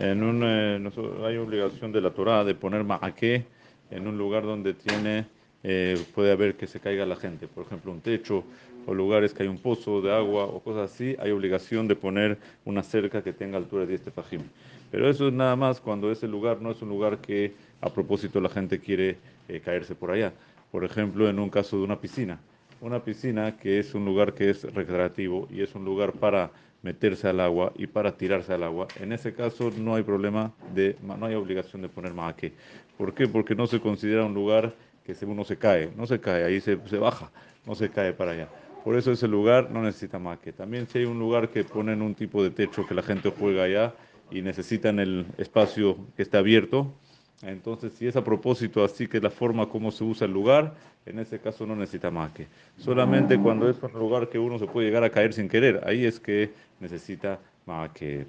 En un, eh, hay obligación de la Torah de poner ma'aké en un lugar donde tiene, eh, puede haber que se caiga la gente. Por ejemplo, un techo o lugares que hay un pozo de agua o cosas así, hay obligación de poner una cerca que tenga altura de 10 tefajim. Pero eso es nada más cuando ese lugar no es un lugar que a propósito la gente quiere eh, caerse por allá. Por ejemplo, en un caso de una piscina. Una piscina que es un lugar que es recreativo y es un lugar para meterse al agua y para tirarse al agua. En ese caso no hay problema de, no hay obligación de poner maque. ¿Por qué? Porque no se considera un lugar que se- uno se cae, no se cae, ahí se, se baja, no se cae para allá. Por eso ese lugar no necesita maque. También si hay un lugar que ponen un tipo de techo que la gente juega allá y necesitan el espacio que esté abierto, entonces, si es a propósito, así que la forma como se usa el lugar, en ese caso no necesita maque. Solamente cuando es un lugar que uno se puede llegar a caer sin querer, ahí es que necesita maque.